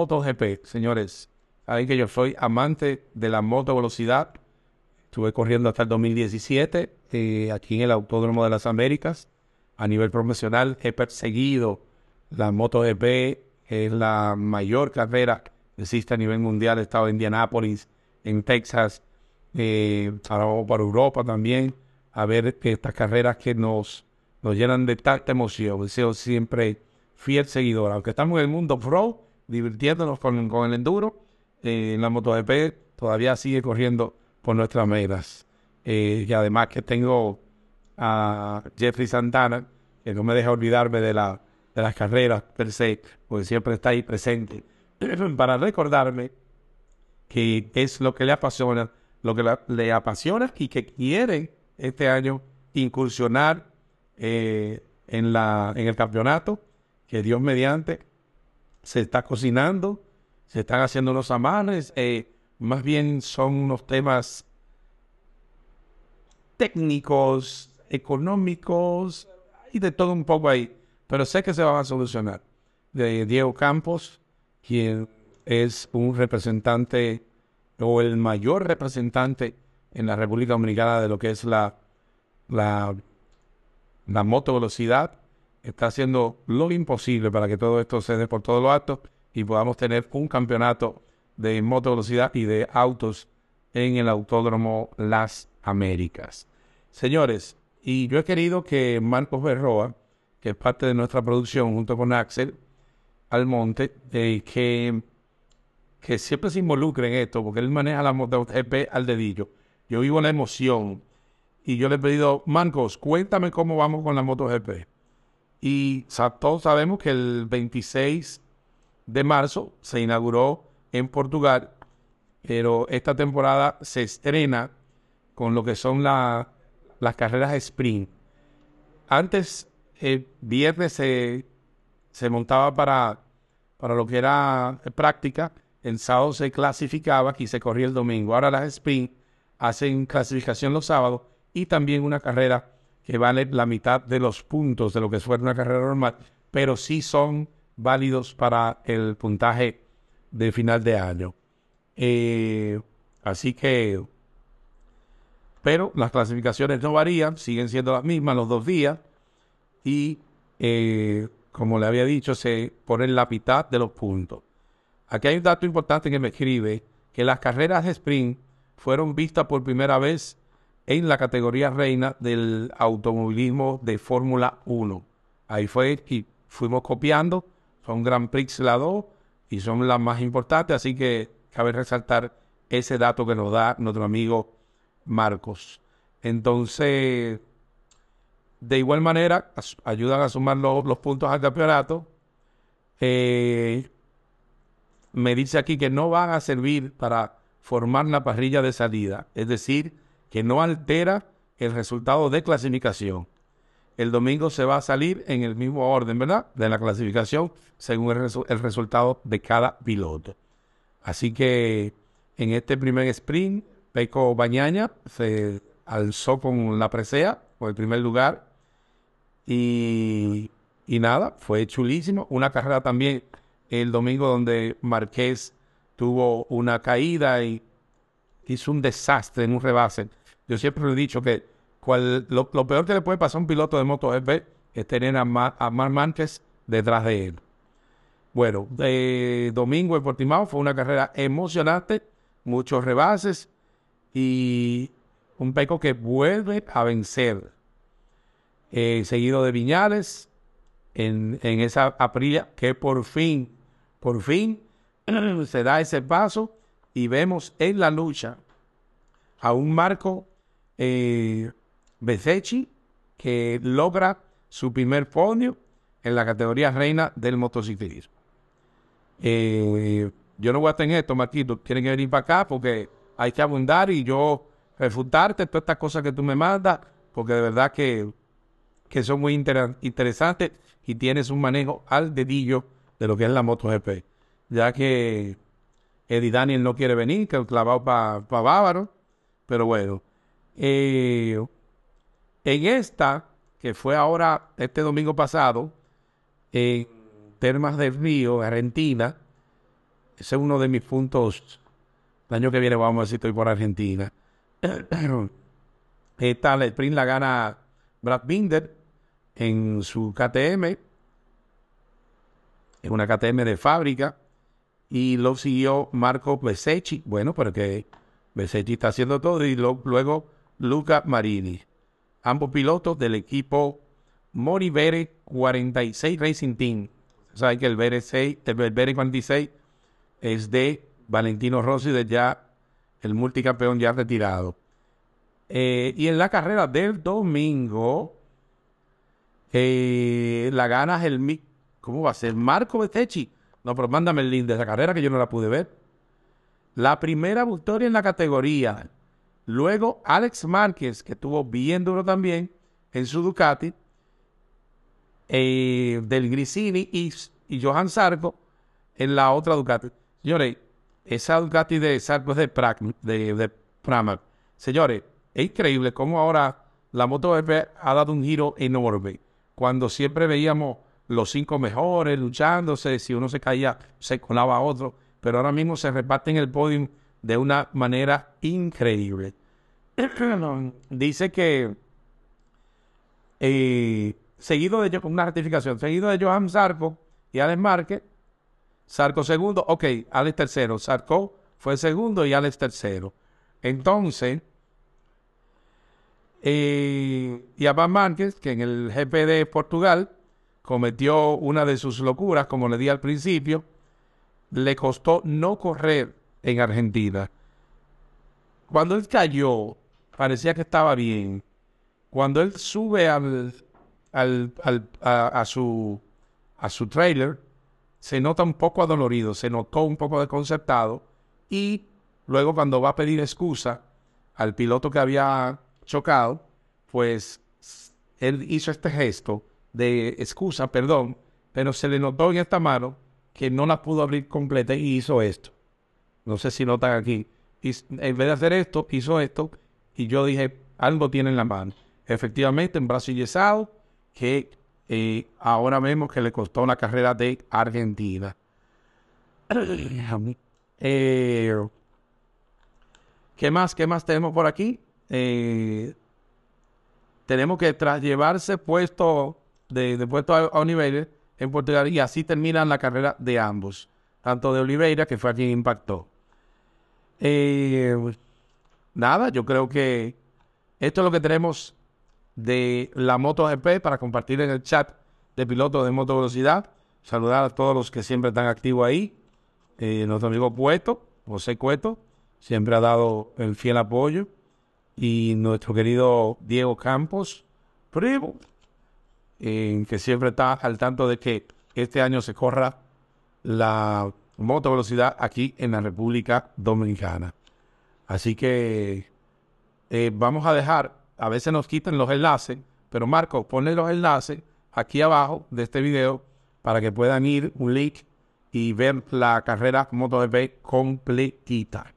MotoGP, señores. Saben que yo soy amante de la moto velocidad. Estuve corriendo hasta el 2017 eh, aquí en el Autódromo de las Américas. A nivel profesional he perseguido la MotoGP. Es la mayor carrera que existe a nivel mundial. He estado en Indianápolis, en Texas. Eh, vamos para Europa también a ver estas carreras que nos, nos llenan de tanta emoción. Deseo siempre fiel seguidor. Aunque estamos en el mundo pro, divirtiéndonos con, el enduro, eh, la MotoGP todavía sigue corriendo por nuestras metas. Eh, y además que tengo a Jeffrey Santana, que no me deja olvidarme de, la, de las carreras per se, porque siempre está ahí presente, para recordarme que es lo que le apasiona, lo que le apasiona y que quiere este año incursionar eh, en, la, en el campeonato que Dios mediante se está cocinando, se están haciendo los amanes, eh, más bien son unos temas técnicos, económicos y de todo un poco ahí, pero sé que se van a solucionar. De Diego Campos, quien es un representante o el mayor representante en la República Dominicana de lo que es la, la, la moto velocidad, está haciendo lo imposible para que todo esto se dé por todos los actos y podamos tener un campeonato de moto velocidad y de autos en el Autódromo Las Américas. Señores, y yo he querido que Marcos Berroa, que es parte de nuestra producción junto con Axel Almonte, eh, que, que siempre se involucre en esto, porque él maneja la moto GP al dedillo. Yo vivo la emoción. Y yo le he pedido, Marcos, cuéntame cómo vamos con la MotoGP. Y todos sabemos que el 26 de marzo se inauguró en Portugal, pero esta temporada se estrena con lo que son las carreras sprint. Antes, el viernes se, se montaba para, para lo que era práctica, el sábado se clasificaba y se corría el domingo. Ahora las sprint hacen clasificación los sábados y también una carrera que vale la mitad de los puntos de lo que fuera una carrera normal, pero sí son válidos para el puntaje de final de año. Eh, así que, pero las clasificaciones no varían, siguen siendo las mismas los dos días y, eh, como le había dicho, se ponen la mitad de los puntos. Aquí hay un dato importante que me escribe, que las carreras de sprint fueron vistas por primera vez en la categoría reina del automovilismo de Fórmula 1. Ahí fue y fuimos copiando, son Grand Prix la 2 y son las más importantes, así que cabe resaltar ese dato que nos da nuestro amigo Marcos. Entonces, de igual manera, ayudan a sumar los, puntos al campeonato. Eh, me dice aquí que no van a servir para formar la parrilla de salida, es decir, que no altera el resultado de clasificación. El domingo se va a salir en el mismo orden, ¿verdad? De la clasificación según el, resultado de cada piloto. Así que en este primer sprint, Peco Bañaña se alzó con la presea, por el primer lugar. Y, y nada, fue chulísimo. Una carrera también el domingo donde Marqués tuvo una caída y hizo un desastre en un rebase. Yo siempre le he dicho que lo, peor que le puede pasar a un piloto de MotoGP es tener a, Mar, Márquez detrás de él. Bueno, domingo en Portimao fue una carrera emocionante, muchos rebases y un Peco que vuelve a vencer. Eh, seguido de Viñales en, en esa aprilla que por fin, por fin se da ese paso y vemos en la lucha a un Marco eh, que logra su primer podio en la categoría reina del motociclismo. Eh, yo no voy a tener esto, Marquito. Tienen que venir para acá porque hay que abundar y yo refutarte todas estas cosas que tú me mandas, porque de verdad que, que son muy interesantes y tienes un manejo al dedillo de lo que es la MotoGP. Ya que Eddie Daniel no quiere venir, que el clavado para Bávaro. Pero bueno, eh, en esta, que fue ahora, este domingo pasado, en Termas del Río, Argentina, Ese es uno de mis puntos. El año que viene vamos a si estoy por Argentina. Esta, el sprint la gana Brad Binder en su KTM. En una KTM de fábrica. Y lo siguió Marco Besecchi. Bueno, porque Besecchi está haciendo todo. Y luego Luca Marini. Ambos pilotos del equipo Mori 46 Racing Team. Saben que el BR6, el BR 46 es de Valentino Rossi, de ya el multicampeón ya retirado. Eh, y en la carrera del domingo, eh, la gana el... ¿Cómo va a ser? Marco Betechi. No, pero mándame el link de esa carrera que yo no la pude ver. La primera victoria en la categoría. Luego Alex Márquez, que estuvo bien duro también en su Ducati. Eh, del Grisini y, Johan Sarko en la otra Ducati. Señores, esa Ducati de Sarko es de, de, Pramac. Señores, es increíble cómo ahora la MotoGP ha dado un giro enorme. Cuando siempre veíamos los cinco mejores luchándose, si uno se caía, se colaba a otro, pero ahora mismo se reparten el podium de una manera increíble. Dice que eh, seguido de una ratificación, seguido de Johan Sarko y Alex Márquez. Sarko segundo, ok, Alex tercero. Sarko fue segundo y Alex tercero. Entonces, eh, Márquez, que en el GP de Portugal cometió una de sus locuras, como le di al principio, le costó no correr en Argentina. Cuando él cayó, parecía que estaba bien. Cuando él sube al, al, a, su, a su trailer, se nota un poco adolorido, se notó un poco desconcertado y luego cuando va a pedir excusa al piloto que había chocado, pues él hizo este gesto de excusa, perdón, pero se le notó en esta mano que no la pudo abrir completa y hizo esto. No sé si notan aquí. En vez de hacer esto, hizo esto y yo dije, algo tiene en la mano. Efectivamente, en brazo yesado, que eh, ahora vemos que le costó una carrera de Argentina. Eh, ¿Qué más? ¿Qué más tenemos por aquí? Eh, tenemos que tras llevarse puesto de, puesto a, Oliveira en Portugal y así terminan la carrera de ambos, tanto de Oliveira que fue a quien impactó. Nada, yo creo que esto es lo que tenemos de la MotoGP para compartir en el chat de pilotos de moto velocidad. Saludar a todos los que siempre están activos ahí. Eh, nuestro amigo Cueto, José Cueto, siempre ha dado el fiel apoyo. Y nuestro querido Diego Campos, primo, eh, que siempre está al tanto de que este año se corra la moto velocidad aquí en la República Dominicana. Así que eh, vamos a dejar a veces nos quitan los enlaces, pero Marco, ponle los enlaces aquí abajo de este video para que puedan ir un link y ver la carrera MotoGP completita.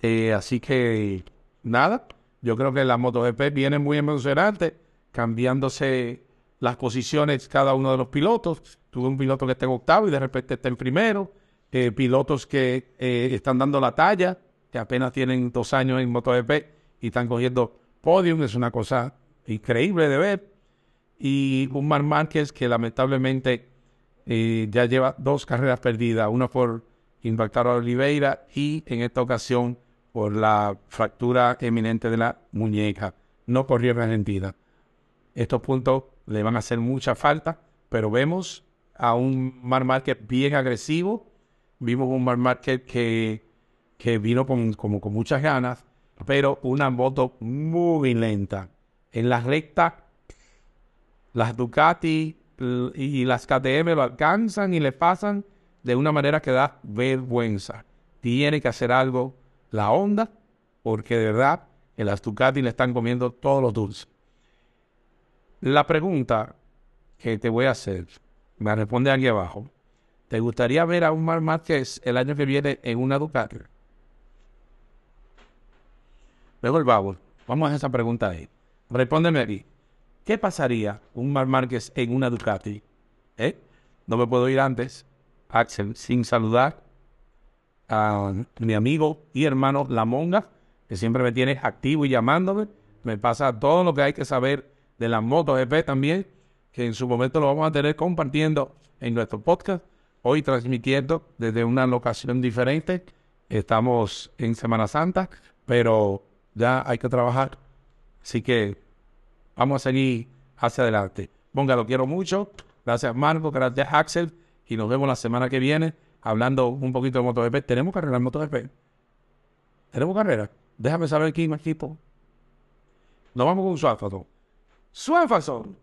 Eh, así que nada, yo creo que la MotoGP viene muy emocionante, cambiándose las posiciones cada uno de los pilotos. Tuve un piloto que está en octavo y de repente está en primero. Eh, pilotos que están dando la talla, apenas tienen dos años en MotoGP y están cogiendo podium, es una cosa increíble de ver. Y un Mar Márquez que lamentablemente eh, ya lleva dos carreras perdidas, una por impactar a Oliveira y en esta ocasión por la fractura eminente de la muñeca. No corrió en Argentina. Estos puntos le van a hacer mucha falta, pero vemos a un Mar Márquez bien agresivo. Vimos un Mar Márquez que, que vino con, como con muchas ganas pero una moto muy lenta. En la recta, las Ducati y las KTM lo alcanzan y le pasan de una manera que da vergüenza. Tiene que hacer algo la Honda, porque de verdad en las Ducati le están comiendo todos los dulces. La pregunta que te voy a hacer, me responde aquí abajo. ¿Te gustaría ver a un Mar Márquez el año que viene en una Ducati? Luego el Vamos a esa pregunta ahí. Respóndeme aquí. ¿Qué pasaría un Mar Márquez en una Ducati? ¿Eh? No me puedo ir antes, Axel, sin saludar a mi amigo y hermano La Monga, que siempre me tiene activo y llamándome. Me pasa todo lo que hay que saber de la MotoGP también, que en su momento lo vamos a tener compartiendo en nuestro podcast. Hoy transmitiendo desde una locación diferente. Estamos en Semana Santa, pero ya hay que trabajar. Así que vamos a seguir hacia adelante. Monga, lo quiero mucho. Gracias, Marco. Gracias, Axel. Y nos vemos la semana que viene hablando un poquito de MotoGP. ¿Tenemos carrera en MotoGP? ¿Tenemos carrera? Déjame saber quién equipo. Nos vamos con Suafason. Suafason.